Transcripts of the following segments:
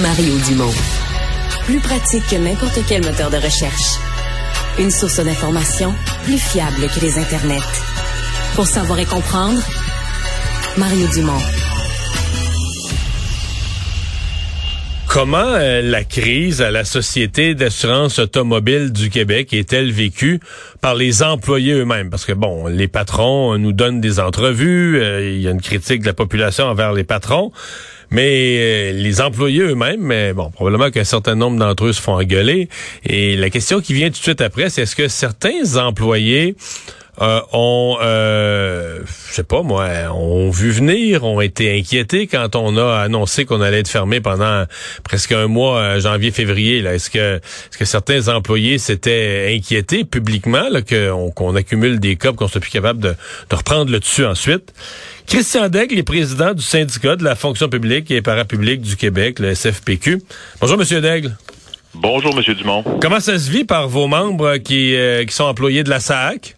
Mario Dumont. Plus pratique que n'importe quel moteur de recherche. Une source d'information plus fiable que les internets. Pour savoir et comprendre, Mario Dumont. Comment euh, la crise à la Société d'assurance automobile du Québec est-elle vécue par les employés eux-mêmes? Parce que, bon, les patrons nous donnent des entrevues, euh, il y a une critique de la population envers les patrons, mais euh, les employés eux-mêmes, mais bon, probablement qu'un certain nombre d'entre eux se font engueuler. Et la question qui vient tout de suite après, c'est est-ce que certains employés euh, ont, euh, je sais pas moi, ont vu venir, ont été inquiétés quand on a annoncé qu'on allait être fermé pendant presque un mois, euh, janvier-février. Là, est-ce que, est-ce que certains employés s'étaient inquiétés publiquement là, qu'on, accumule des cas, qu'on soit plus capable de, de reprendre le dessus ensuite? Christian Daigle est président du syndicat de la fonction publique et parapublique du Québec, le SFPQ. Bonjour, Monsieur Daigle. Bonjour, Monsieur Dumont. Comment ça se vit par vos membres qui, euh, qui sont employés de la SAC?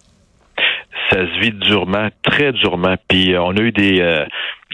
Ça se vit durement, très durement. Puis euh, on a eu des, euh,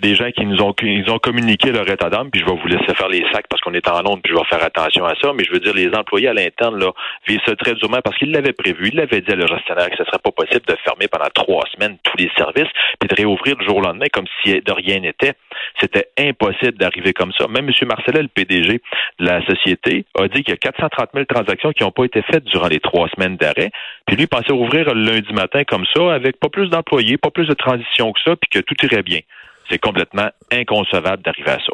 des gens qui nous ont, ils ont communiqué leur état d'âme, puis je vais vous laisser faire les sacs parce qu'on est en Londres, puis je vais faire attention à ça, mais je veux dire, les employés à l'interne, là, vivent ça très durement parce qu'ils l'avaient prévu, ils l'avaient dit à leur gestionnaire que ce serait pas possible de fermer pendant trois semaines tous les services, puis de réouvrir le jour au lendemain comme si de rien n'était. C'était impossible d'arriver comme ça. Même M. Marcellet, le PDG de la société, a dit qu'il y a 430 000 transactions qui n'ont pas été faites durant les trois semaines d'arrêt, puis lui pensait ouvrir le lundi matin comme ça, avec pas plus d'employés, pas plus de transition que ça, puis que tout irait bien c'est complètement inconcevable d'arriver à ça.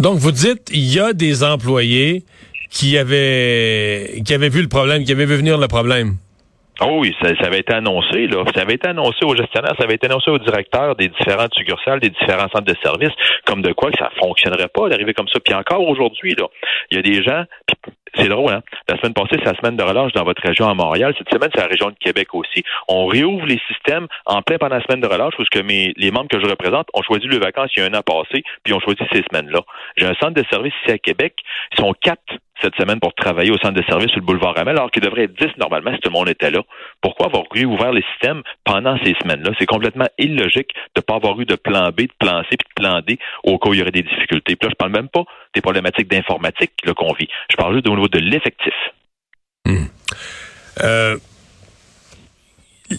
Donc, vous dites, il y a des employés qui avaient, qui avaient vu le problème, qui avaient vu venir le problème. Oh oui, ça, avait été annoncé, là. Ça avait été annoncé aux gestionnaires, ça avait été annoncé aux directeurs des différentes succursales, des différents centres de services, comme de quoi que ça fonctionnerait pas d'arriver comme ça. Puis encore aujourd'hui, là, il y a des gens, c'est drôle, hein? La semaine passée, c'est la semaine de relâche dans votre région à Montréal. Cette semaine, c'est la région de Québec aussi. On réouvre les systèmes en plein pendant la semaine de relâche parce que mes, les membres que je représente ont choisi le vacances il y a un an passé, puis ont choisi ces semaines-là. J'ai un centre de service ici à Québec. Ils sont quatre cette semaine pour travailler au centre de service sur le boulevard Ramel, alors qu'il devrait être 10 normalement si tout le monde était là. Pourquoi avoir réouvert les systèmes pendant ces semaines-là? C'est complètement illogique de ne pas avoir eu de plan B, de plan C, puis de plan D au cas où il y aurait des difficultés. Puis là, je parle même pas des problématiques d'informatique qu'on vit. Je parle juste au niveau de l'effectif. Hmm. Euh,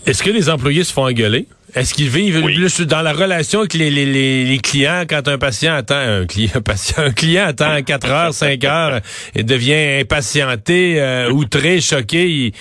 est-ce que les employés se font engueuler? Est-ce qu'ils vivent plus dans la relation avec les, les, les, clients quand un patient attend un client, un patient, un client attend 4 heures, 5 heures et devient impatienté, euh, outré, choqué, il,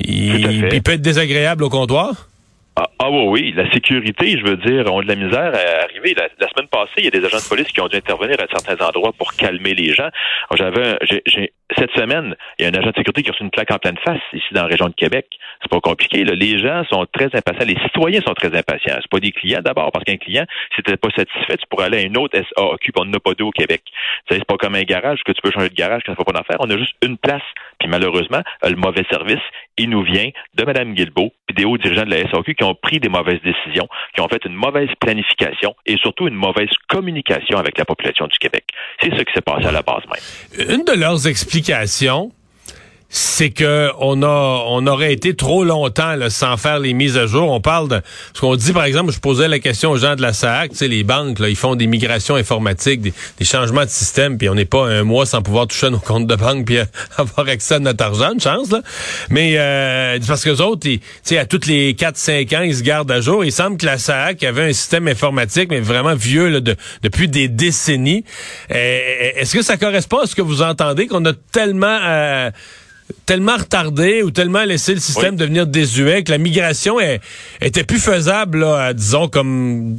il, peut être désagréable au comptoir? Ah, ah oui, la sécurité, je veux dire, ont de la misère à arriver. La, semaine passée, il y a des agents de police qui ont dû intervenir à certains endroits pour calmer les gens. J'avais, j'ai, cette semaine, il y a un agent de sécurité qui a reçu une plaque en pleine face ici dans la région de Québec. C'est pas compliqué. Les gens sont très impatients. Les citoyens sont très impatients. C'est pas des clients d'abord, parce qu'un client, si t'es pas satisfait, tu pourrais aller à une autre SAQ, on n'a pas deux au Québec. C'est pas comme un garage que tu peux changer de garage quand faut pas d'en faire. On a juste une place. Puis malheureusement, le mauvais service, il nous vient de Mme Guilbeault, puis des hauts dirigeants de la SAQ qui ont pris des mauvaises décisions, qui ont fait une mauvaise planification et surtout une mauvaise communication avec la population du Québec. C'est ce qui s'est passé à la base même. Une de leurs explications, application c'est que on a on aurait été trop longtemps là, sans faire les mises à jour. On parle de ce qu'on dit par exemple, je posais la question aux gens de la SAC, tu sais les banques là, ils font des migrations informatiques, des, changements de système puis on n'est pas un mois sans pouvoir toucher nos comptes de banque puis avoir accès à notre argent, une chance là. Mais euh, parce que les autres, tu sais à toutes les 4 5 ans, ils se gardent à jour. Il semble que la SAC avait un système informatique mais vraiment vieux là, de, depuis des décennies. Euh, est-ce que ça correspond à ce que vous entendez qu'on a tellement euh, tellement retardé ou tellement laissé le système devenir désuet que la migration était plus faisable, disons, comme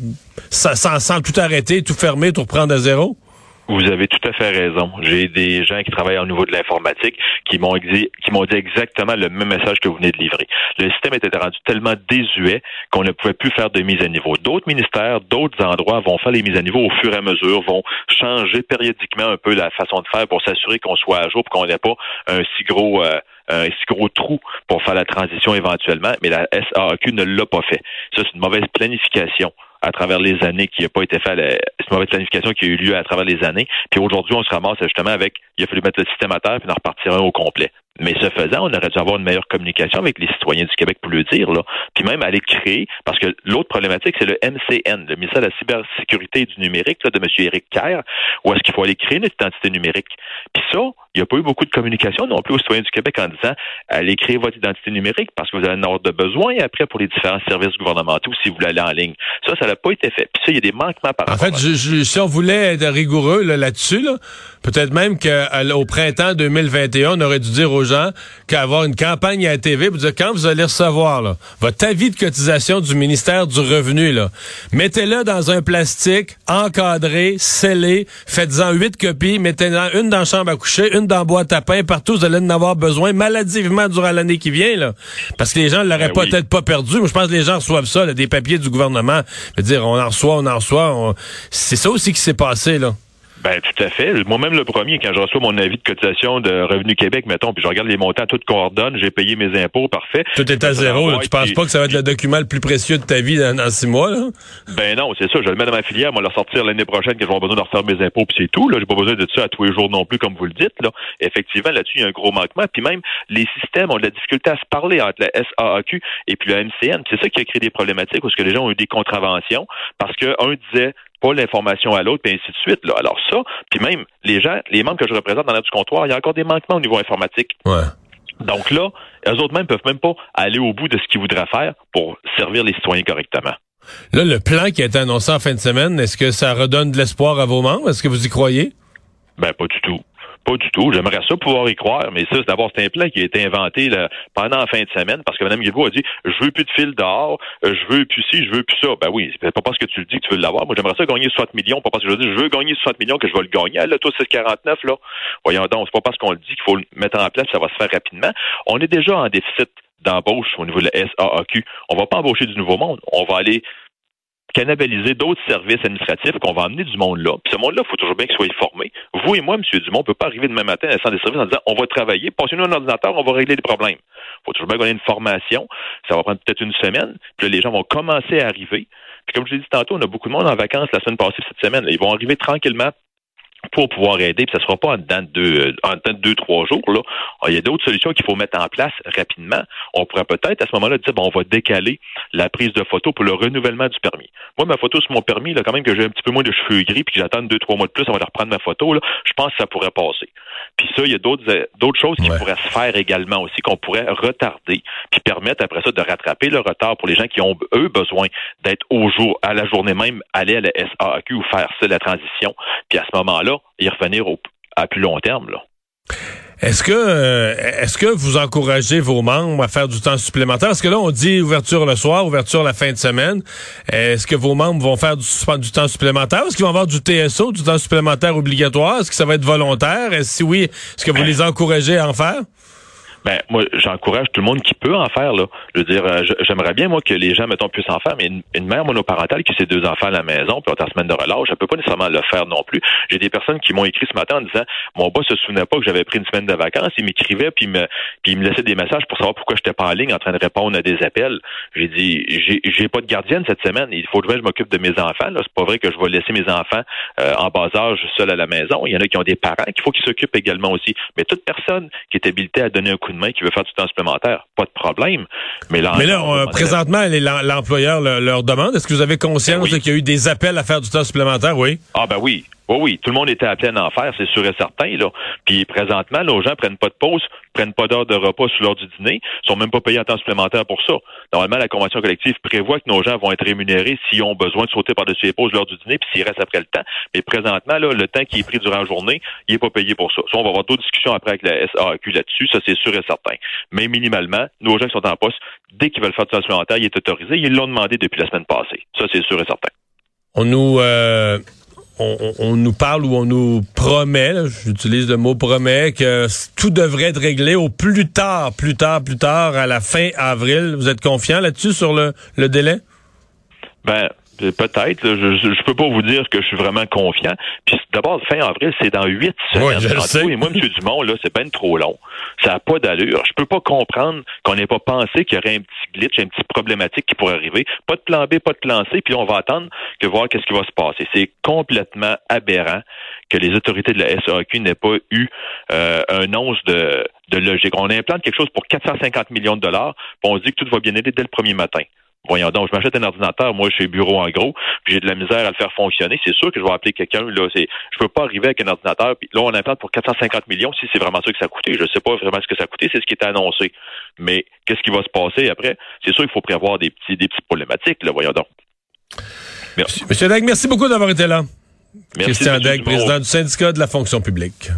sans, tout arrêter, tout fermer, tout reprendre à zéro? Vous avez tout à fait raison. J'ai des gens qui travaillent au niveau de l'informatique qui m'ont dit, qui m'ont dit exactement le même message que vous venez de livrer. Le système était rendu tellement désuet qu'on ne pouvait plus faire de mise à niveau. D'autres ministères, d'autres endroits vont faire les mises à niveau au fur et à mesure, vont changer périodiquement un peu la façon de faire pour s'assurer qu'on soit à jour, pour qu'on n'ait pas un si gros euh, un si gros trou pour faire la transition éventuellement, mais la SAQ ne l'a pas fait. Ça, c'est une mauvaise planification à travers les années qui n'a pas été fait, c'est une mauvaise planification qui a eu lieu à travers les années. Puis aujourd'hui, on se ramasse justement avec, il a fallu mettre le système à terre puis en repartir un au complet. Mais ce faisant, on aurait dû avoir une meilleure communication avec les citoyens du Québec pour le dire, là. Puis même aller créer, parce que l'autre problématique, c'est le MCN, le ministère de la cybersécurité et du numérique, là, de M. Éric Kerr, où est-ce qu'il faut aller créer une identité numérique. Puis ça, il n'y a pas eu beaucoup de communication non plus aux citoyens du Québec en disant allez créer votre identité numérique parce que vous avez un ordre de besoin après pour les différents services gouvernementaux si vous voulez aller en ligne. Ça, ça n'a pas été fait. Puis ça, il y a des manquements par en rapport fait, si on voulait être rigoureux là-dessus, là, peut-être même qu'au printemps 2021, on aurait dû dire aux gens qu'avoir une campagne à la TV pour dire quand vous allez recevoir là, votre avis de cotisation du ministère du Revenu, mettez-le dans un plastique encadré, scellé, faites-en huit copies, mettez-en une dans la chambre à coucher, une dans la boîte à pain, partout, vous allez en avoir besoin maladivement durant l'année qui vient, là. Parce que les gens ne l'auraient Ben peut-être pas perdu. Moi, je pense que les gens reçoivent ça, là, des papiers du gouvernement. Je veux dire, on en reçoit, on en reçoit. on- C'est ça aussi qui s'est passé, là. Ben tout à fait. Moi-même le premier, quand je reçois mon avis de cotisation de Revenu Québec, mettons, puis je regarde les montants, tout coordonne, j'ai payé mes impôts, parfait. Tout est à zéro. là. Tu penses pas que ça va être le document le plus précieux de ta vie dans, dans six mois, là? Ben non, c'est ça. Je le mets dans ma filière, moi le sortir l'année prochaine, que avoir besoin de refaire mes impôts, puis c'est tout. Là, j'ai pas besoin de ça à tous les jours non plus, comme vous le dites. Là, effectivement, là-dessus, il y a un gros manquement. Puis même les systèmes ont de la difficulté à se parler entre la SAAQ et puis la MCN. C'est ça qui a créé des problématiques, parce que les gens ont eu des contraventions, parce que un disait pas l'information à l'autre, puis ainsi de suite. Là. Alors ça, puis même les gens, les membres que je représente dans l'air du comptoir, il y a encore des manquements au niveau informatique. Ouais. Donc là, eux autres même peuvent même pas aller au bout de ce qu'ils voudraient faire pour servir les citoyens correctement. Là, le plan qui a été annoncé en fin de semaine, est-ce que ça redonne de l'espoir à vos membres? Est-ce que vous y croyez? Ben, pas du tout. Pas du tout. J'aimerais ça pouvoir y croire, mais ça, c'est d'abord, c'est un plan qui a été inventé là, pendant la fin de semaine parce que Mme Guilbeault a dit Je veux plus de fil dehors, euh, je veux plus ci, je veux plus ça. Ben oui, c'est pas parce que tu le dis que tu veux l'avoir. Moi, j'aimerais ça gagner 60 millions, pas parce que je dis je veux gagner 60 millions que je vais le gagner. Ah, Là, toi, c'est 49, là. Voyons donc, c'est pas parce qu'on le dit qu'il faut le mettre en place, ça va se faire rapidement. On est déjà en déficit d'embauche au niveau de la SAAQ. On va pas embaucher du nouveau monde. On va aller cannibaliser d'autres services administratifs qu'on va emmener du monde là. Puis ce monde-là, il faut toujours bien qu'il soit formé. Vous et moi, M. Dumont, on ne peut pas arriver demain matin à la centre des services en disant on va travailler, passez-nous un ordinateur, on va régler les problèmes. Il faut toujours bien qu'on ait une formation. Ça va prendre peut-être une semaine. Puis là, les gens vont commencer à arriver. Puis comme je l'ai dit tantôt, on a beaucoup de monde en vacances la semaine passée cette semaine. Ils vont arriver tranquillement pour pouvoir aider, puis ça ne sera pas en dedans de deux, en dedans de deux, trois jours. Là. Alors, il y a d'autres solutions qu'il faut mettre en place rapidement. On pourrait peut-être à ce moment-là dire bon, on va décaler la prise de photo pour le renouvellement du permis. Moi, ma photo sur mon permis, là, quand même que j'ai un petit peu moins de cheveux gris, puis que j'attends deux, trois mois de plus avant de reprendre ma photo, là, je pense que ça pourrait passer. Puis ça, il y a d'autres euh, d'autres choses qui Ouais. pourraient se faire également aussi, qu'on pourrait retarder, puis permettre après ça de rattraper le retard pour les gens qui ont, eux, besoin d'être au jour, à la journée même, aller à la SAQ ou faire ça, la transition, puis à ce moment-là, y revenir au, à plus long terme. Là. Est-ce que euh, est-ce que vous encouragez vos membres à faire du temps supplémentaire? Parce que là, on dit ouverture le soir, ouverture la fin de semaine. Est-ce que vos membres vont faire du, du temps supplémentaire? Est-ce qu'ils vont avoir du TSO, du temps supplémentaire obligatoire? Est-ce que ça va être volontaire? Est-ce, si oui, est-ce que vous les encouragez à en faire? Ben, moi, j'encourage tout le monde qui peut en faire, là. Je veux dire, euh, j'aimerais bien, moi, que les gens, mettons, puissent en faire, mais une, une mère monoparentale qui a ses deux enfants à la maison, puis en semaine de relâche, elle peut pas nécessairement le faire non plus. J'ai des personnes qui m'ont écrit ce matin en disant, mon boss se souvenait pas que j'avais pris une semaine de vacances, il m'écrivait, puis me, puis il me laissait des messages pour savoir pourquoi j'étais pas en ligne en train de répondre à des appels. J'ai dit, j'ai, pas de gardienne cette semaine, il faut que je m'occupe de mes enfants. C'est pas vrai que je vais laisser mes enfants euh, en bas âge seuls à la maison. Il y en a qui ont des parents qu'il faut qu'ils s'occupent également aussi. Mais toute personne qui est habilitée à donner un coup de main, qui veut faire du temps supplémentaire, pas de problème. Mais là, Mais là, on euh, présentement, l'employeur le- leur demande. Est-ce que vous avez conscience Ben oui. qu'il y a eu des appels à faire du temps supplémentaire? Oui. Ah ben oui. Oui, oui, tout le monde était appelé à en faire, c'est sûr et certain. Là. Puis présentement, nos gens prennent pas de pause, prennent pas d'heure de repas sur l'heure du dîner, sont même pas payés en temps supplémentaire pour ça. Normalement, la convention collective prévoit que nos gens vont être rémunérés s'ils ont besoin de sauter par-dessus les pauses l'heure du dîner, puis s'ils restent après le temps. Mais présentement, là, le temps qui est pris durant la journée, il est pas payé pour ça. Ça, on va avoir d'autres discussions après avec la SAQ là-dessus, ça c'est sûr et certain. Mais minimalement, nos gens qui sont en poste, dès qu'ils veulent faire du temps supplémentaire, il est autorisé. Ils l'ont demandé depuis la semaine passée. Ça, c'est sûr et certain. On nous, euh, on, nous parle ou on nous promet, j'utilise le mot promet, que tout devrait être réglé au plus tard, plus tard, plus tard, à la fin avril. Vous êtes confiant là-dessus sur le, le délai? Ben, Peut-être. Je, je, peux pas vous dire que je suis vraiment confiant. Puis d'abord, fin avril, c'est dans huit semaines. Oui, je sais. Et moi, M. Dumont, là, c'est peine trop long. Ça n'a pas d'allure. Je peux pas comprendre qu'on n'ait pas pensé qu'il y aurait un petit glitch, un petit problématique qui pourrait arriver. Pas de plan B, pas de plan C, puis on va attendre que voir qu'est-ce qui va se passer. C'est complètement aberrant que les autorités de la SAQ n'aient pas eu euh, un once de, de logique. On implante quelque chose pour 450 millions de dollars, puis on dit que tout va bien aller dès le premier matin. Voyons donc, je m'achète un ordinateur, moi, chez Bureau en gros, puis j'ai de la misère à le faire fonctionner. C'est sûr que je vais appeler quelqu'un. Là, c'est, je peux pas arriver avec un ordinateur. Puis là, on implante pour 450 millions. Si c'est vraiment ça que ça a coûté, je sais pas vraiment ce que ça a coûté. C'est ce qui était annoncé. Mais qu'est-ce qui va se passer après? C'est sûr qu'il faut prévoir des petits, des petites problématiques. Là, voyons donc. Merci. Monsieur Dag, merci beaucoup d'avoir été là. Merci, Christian Dag, président du syndicat de la fonction publique.